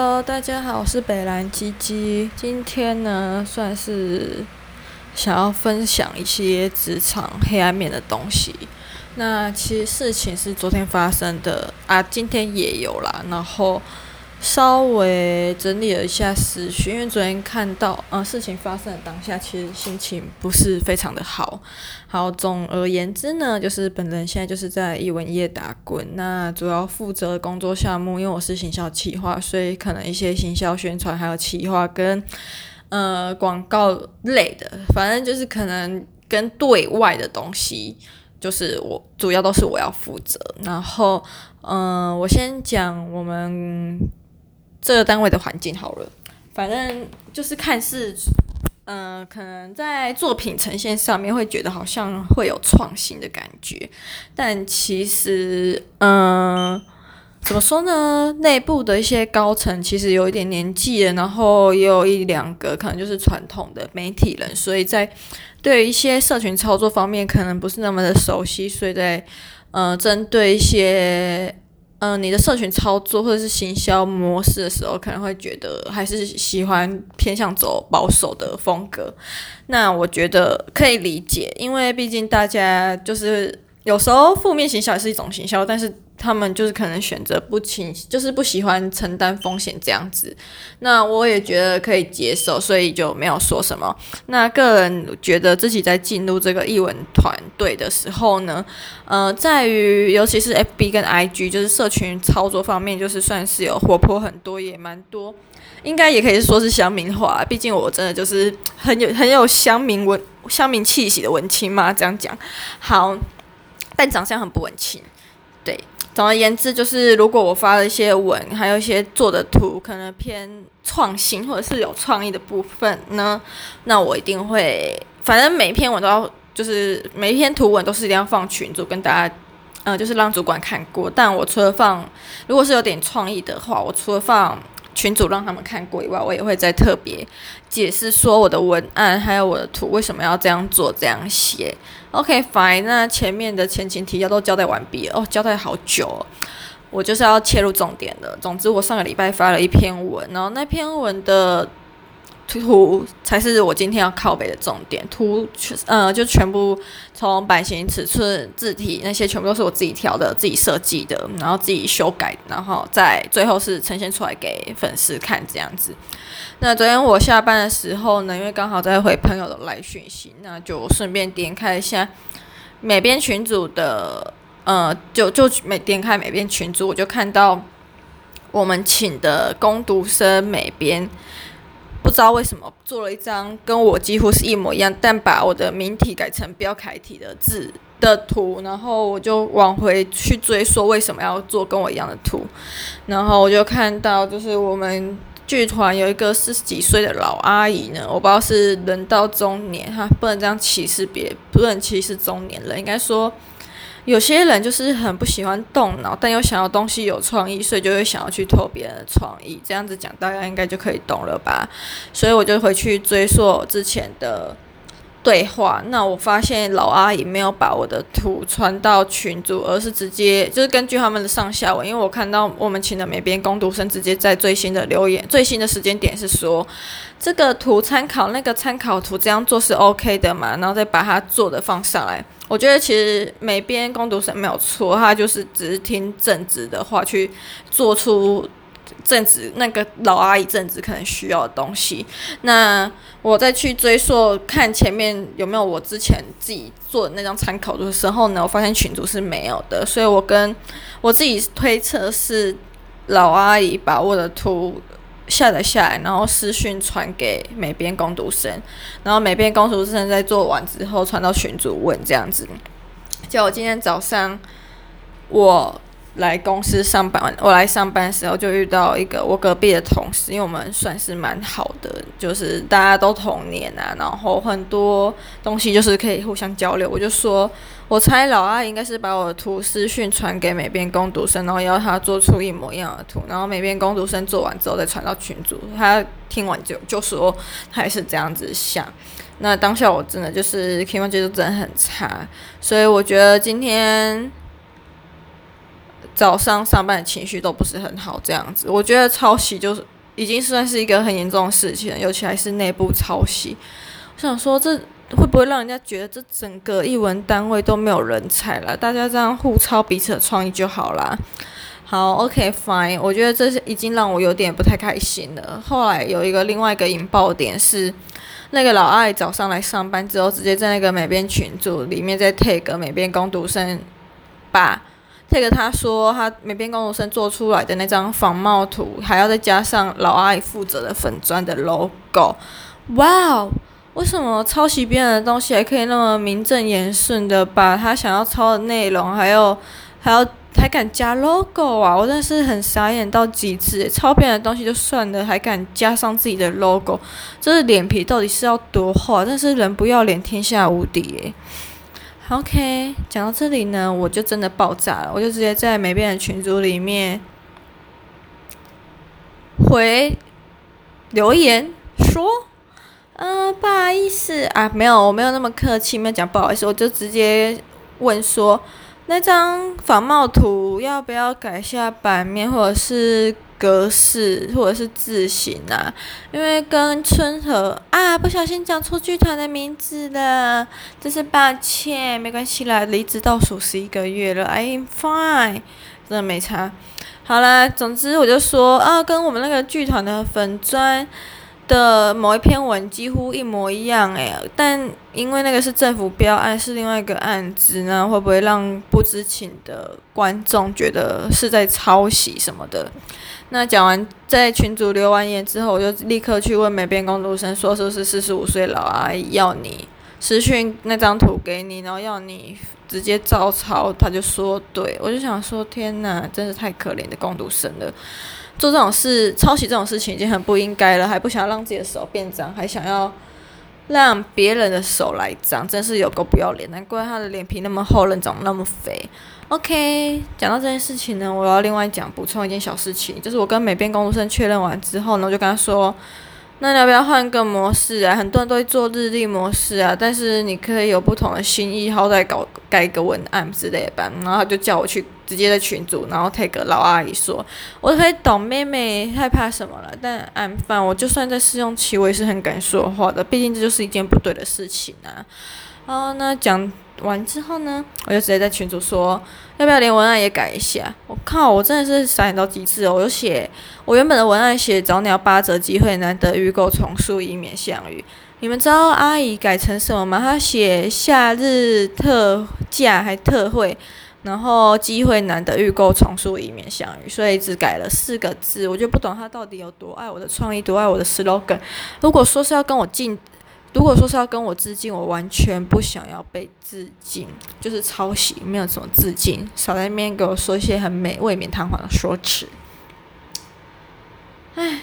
Hello，大家好，我是北蓝鸡鸡。今天呢，算是想要分享一些职场黑暗面的东西。那其实事情是昨天发生的啊，今天也有啦。然后。稍微整理了一下思绪，因为昨天看到，呃，事情发生的当下，其实心情不是非常的好。好，总而言之呢，就是本人现在就是在艺文业打滚，那主要负责工作项目，因为我是行销企划，所以可能一些行销宣传，还有企划跟呃广告类的，反正就是可能跟对外的东西，就是我主要都是我要负责。然后，嗯、我先讲我们。这个单位的环境好了，反正就是看似，嗯、可能在作品呈现上面会觉得好像会有创新的感觉，但其实，嗯、怎么说呢？内部的一些高层其实有一点年纪了，然后也有一两个可能就是传统的媒体人，所以在对一些社群操作方面可能不是那么的熟悉，所以在，呃，针对一些。嗯、你的社群操作或者是行销模式的时候，可能会觉得还是喜欢偏向走保守的风格。那我觉得可以理解，因为毕竟大家就是有时候负面行销也是一种行销，但是。他们就是可能选择不轻，就是不喜欢承担风险这样子。那我也觉得可以接受，所以就没有说什么。那个人觉得自己在进入这个译文团队的时候呢，呃，在于尤其是 FB 跟 IG，就是社群操作方面，就是算是有活泼很多，也蛮多，应该也可以说是乡民化。毕竟我真的就是很有很有乡民文乡民气息的文青嘛，这样讲好，但长相很不文青，总而言之，就是如果我发了一些文，还有一些做的图，可能偏创新或者是有创意的部分呢，那我一定会，反正每一篇文都要，就是每一篇图文都是一定要放群组跟大家，嗯，就是让主管看过。但我除了放，如果是有点创意的话，我除了放群主让他们看过以外，我也会再特别解释说我的文案还有我的图为什么要这样做这样写。OK，fine，那前面的前情提要都交代完毕哦，交代好久哦，我就是要切入重点的。总之，我上个礼拜发了一篇文，然后那篇文的图才是我今天要靠北的重点。图全呃，就全部从版型、尺寸、字体那些全部都是我自己调的、自己设计的，然后自己修改，然后在最后是呈现出来给粉丝看这样子。那昨天我下班的时候呢，因为刚好在回朋友的来讯息，那就顺便点开一下美编群组的，呃，就就每点开美编群组，我就看到我们请的工读生美编，不知道为什么做了一张跟我几乎是一模一样，但把我的名体改成标楷体的字的图，然后我就往回去追溯为什么要做跟我一样的图，然后我就看到就是我们。剧团有一个四十几岁的老阿姨呢，我不知道是人到中年哈，不能这样歧视别，不能歧视中年人，应该说有些人就是很不喜欢动脑，但又想要东西有创意，所以就会想要去偷别人的创意。这样子讲，大家应该就可以懂了吧？所以我就回去追溯之前的。对话，那我发现老阿姨没有把我的图传到群组，而是直接就是根据他们的上下文，因为我看到我们请的美编工读生直接在最新的留言，最新的时间点是说这个图参考那个参考图这样做是 OK 的嘛，然后再把它做的放上来。我觉得其实美编工读生没有错，他就是只是听正职的话去做出。正职那个老阿姨正职可能需要的东西，那我再去追溯看前面有没有我之前自己做的那张参考图的时候呢，我发现群主是没有的，所以我跟我自己推测是老阿姨把我的图下载下来，然后私讯传给每边工读生，然后每边工读生在做完之后传到群主问这样子，就我今天早上我。来公司上班，我来上班的时候就遇到一个我隔壁的同事，因为我们算是蛮好的，就是大家都同年啊，然后很多东西就是可以互相交流。我就说，我猜老阿应该是把我的图私讯传给美编工读生，然后要他做出一模一样的图，然后美编工读生做完之后再传到群组。他听完就就说他也是这样子想。那当下我真的就是情绪就真的很差，所以我觉得今天。早上上班的情绪都不是很好，这样子，我觉得抄袭就是已经算是一个很严重的事情，尤其还是内部抄袭。我想说，这会不会让人家觉得这整个译文单位都没有人才了？大家这样互抄彼此的创意就好啦。好，OK，Fine，我觉得这是已经让我有点不太开心了。后来有一个另外一个引爆点是，那个老艾早上来上班之后，直接在那个美编群组里面在 take 美编工读生把。这个他说，他美编工读生做出来的那张仿冒图，还要再加上老阿姨负责的粉砖的 logo。哇哦，为什么抄袭别人的东西还可以那么名正言顺的把他想要抄的内容，还有还要还敢加 logo 啊？我真的是很傻眼到极致。抄别人的东西就算了，还敢加上自己的 logo，这是脸皮到底是要多厚啊？但是人不要脸，天下无敌诶。OK，讲到这里呢，我就真的爆炸了，我就直接在美变的群组里面回留言说，呃，不好意思啊，没有，我没有那么客气，没有讲不好意思，我就直接问说，那张仿冒图要不要改下版面，或者是？格式或者是字型啊，因为跟春和啊不小心讲错剧团的名字了，真是抱歉，没关系啦，离职倒数十一个月了，I'm fine，真的没差。好啦，总之我就说啊，跟我们那个剧团的粉专的某一篇文几乎一模一样诶，但因为那个是政府标案，是另外一个案子呢，会不会让不知情的观众觉得是在抄袭什么的？那讲完，在群主留完言之后，我就立刻去问美编工读生，说是不是四十五岁老阿姨要你私讯那张图给你，然后要你直接照抄。他就说对，我就想说天哪，真是太可怜的工读生了，做这种事抄袭这种事情已经很不应该了，还不想要让自己的手变脏，还想要让别人的手来脏，真是有够不要脸，难怪他的脸皮那么厚，人长那么肥。OK，讲到这件事情呢，我要另外讲补充一件小事情，就是我跟美编工作生确认完之后呢，我就跟他说，那你要不要换个模式啊？很多人都会做日历模式啊，但是你可以有不同的心意，好歹搞改个文案之类的吧。然后他就叫我去直接在群组，然后 take 老阿姨说，我可以懂妹妹害怕什么了，但 I'm fine，我就算在试用期，我也是很敢说话的，毕竟这就是一件不对的事情啊。然后，那讲。完之后呢，我就直接在群组说，要不要连文案也改一下？我靠，我真的是傻眼到极致哦！我就写我原本的文案写早鸟八折机会难得预购重塑以免相遇。你们知道阿姨改成什么吗？她写夏日特价还特惠，然后机会难得预购重塑以免相遇，所以只改了四个字。我就不懂她到底有多爱我的创意，多爱我的 slogan。如果说是要跟我进。如果说是要跟我致敬，我完全不想要被致敬，就是抄袭，没有什么致敬，少在那边给我说一些很美、未免堂皇的说辞。唉，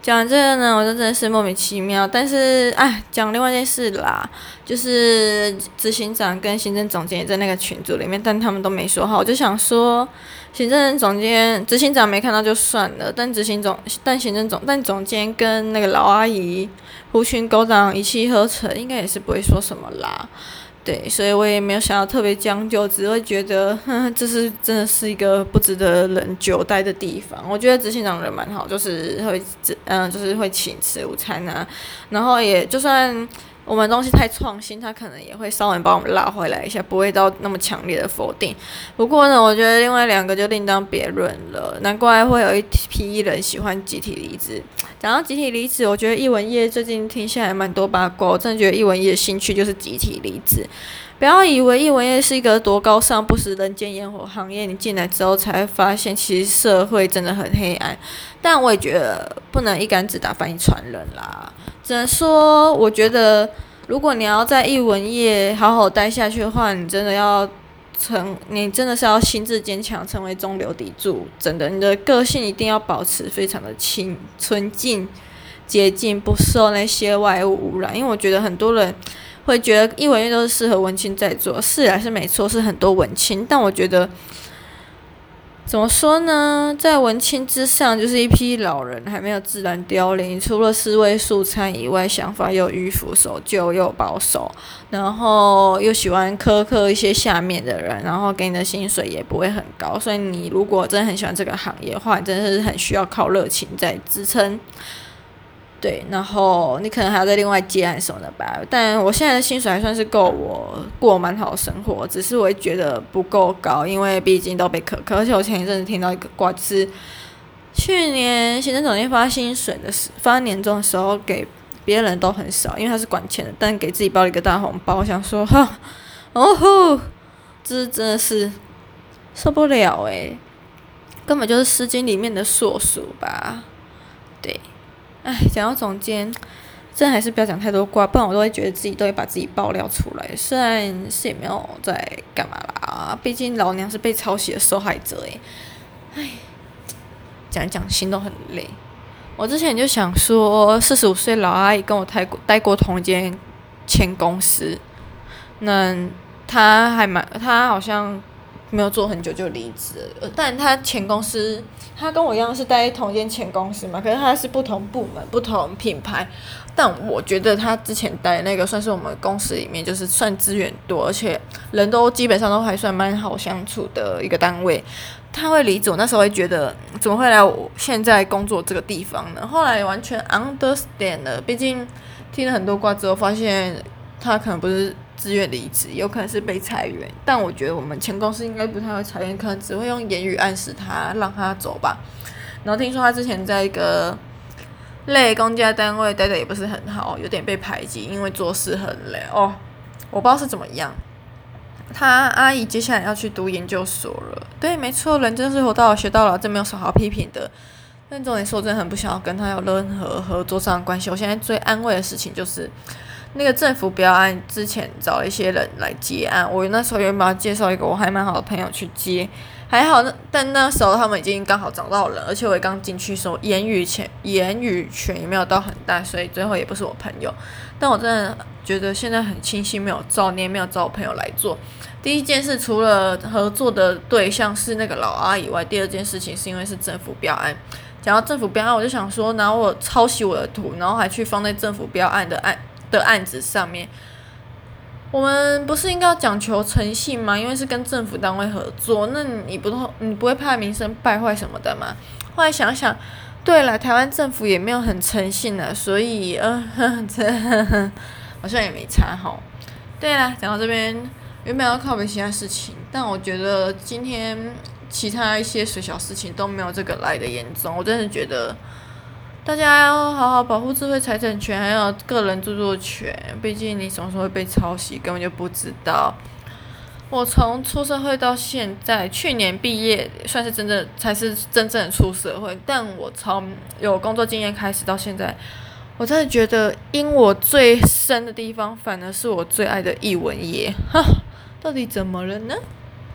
讲完这个呢，我就真的是莫名其妙。但是，唉，讲另外一件事啦，就是执行长跟行政总监也在那个群组里面，但他们都没说好。我就想说，行政总监、执行长没看到就算了，但执行总、但行政总、但总监跟那个老阿姨。狐群狗党一气呵成，应该也是不会说什么啦。对，所以我也没有想要特别将就，只会觉得，哼，这是真的是一个不值得人久待的地方。我觉得执行长人蛮好，就是会，嗯，就是会请吃午餐啊，然后也就算。我们东西太创新，他可能也会稍微把我们拉回来一下，不会到那么强烈的否定。不过呢，我觉得另外两个就另当别论了。难怪会有一批人喜欢集体离职。讲到集体离职，我觉得艺文业最近听下来蛮多八卦。我真的觉得艺文业的兴趣就是集体离职。不要以为艺文业是一个多高尚、不食人间烟火行业，你进来之后才发现，其实社会真的很黑暗。但我也觉得不能一竿子打翻一船人啦。只能说，我觉得如果你要在艺文业好好待下去的话，你真的要成，你真的是要心智坚强，成为中流砥柱。真的，你的个性一定要保持非常的清纯净、洁净，不受那些外物污染。因为我觉得很多人。会觉得艺文业都是适合文青在做，是还是没错，是很多文青。但我觉得怎么说呢？在文青之上，就是一批老人还没有自然凋零。除了四位素餐以外，想法又迂腐、守旧又保守，然后又喜欢苛刻一些下面的人，然后给你的薪水也不会很高。所以你如果真的很喜欢这个行业的话，真的是很需要靠热情在支撑。对，然后你可能还要再另外接案什么的吧。但我现在的薪水还算是够我过蛮好的生活，只是我会觉得不够高，因为毕竟都被苛刻。而且我前一阵子听到一个卦，就是去年行政总监发薪水的时，发年终的时候给别人都很少，因为他是管钱的，但给自己包了一个大红包。我想说，哈，哦吼，这真的是受不了诶，根本就是《诗经》里面的硕鼠吧？对。哎，讲到总监，真还是不要讲太多瓜，不然我都会觉得自己都会把自己爆料出来。虽然是也没有在干嘛啦，毕竟老娘是被抄袭的受害者哎。哎，讲一讲心都很累。我之前就想说，四十五岁老阿姨跟我待过待过同一间前公司，那她还蛮，她好像。没有做很久就离职了，但他前公司，他跟我一样是待同一间前公司嘛，可是他是不同部门、不同品牌。但我觉得他之前待那个算是我们公司里面就是算资源多，而且人都基本上都还算蛮好相处的一个单位。他会离职，我那时候会觉得怎么会来我现在工作这个地方呢？后来完全 understand 了，毕竟听了很多卦之后，发现他可能不是。自愿离职，有可能是被裁员，但我觉得我们前公司应该不太会裁员，可能只会用言语暗示他，让他走吧。然后听说他之前在一个类公家单位待的也不是很好，有点被排挤，因为做事很累哦。我不知道是怎么样。他阿姨接下来要去读研究所了，对，没错，人真是活到老学到老，这没有什么好批评的。但重点是我真的很不想要跟他有任何合作上的关系。我现在最安慰的事情就是。那个政府标案之前找了一些人来接案，我那时候原本要介绍一个我还蛮好的朋友去接，还好那但那时候他们已经刚好找到人，而且我刚进去，的时候言语权言语权也没有到很大，所以最后也不是我朋友。但我真的觉得现在很庆幸没有找你，也没有找我朋友来做。第一件事除了合作的对象是那个老阿以外，第二件事情是因为是政府标案。讲到政府标案，我就想说，拿我抄袭我的图，然后还去放在政府标案的案。的案子上面，我们不是应该要讲求诚信吗？因为是跟政府单位合作，那你不都你不会怕名声败坏什么的吗？后来想想，对了，台湾政府也没有很诚信呢，所以呃，这好像也没差哈。对了，讲到这边，原本要靠别其他事情，但我觉得今天其他一些小小事情都没有这个来的严重，我真的觉得。大家要好好保护智慧财产权，还有个人著作权。毕竟你什么时候会被抄袭，根本就不知道。我从出社会到现在，去年毕业算是真正才是真正的出社会。但我从有工作经验开始到现在，我真的觉得，因我最深的地方，反而是我最爱的艺文业。哈，到底怎么了呢？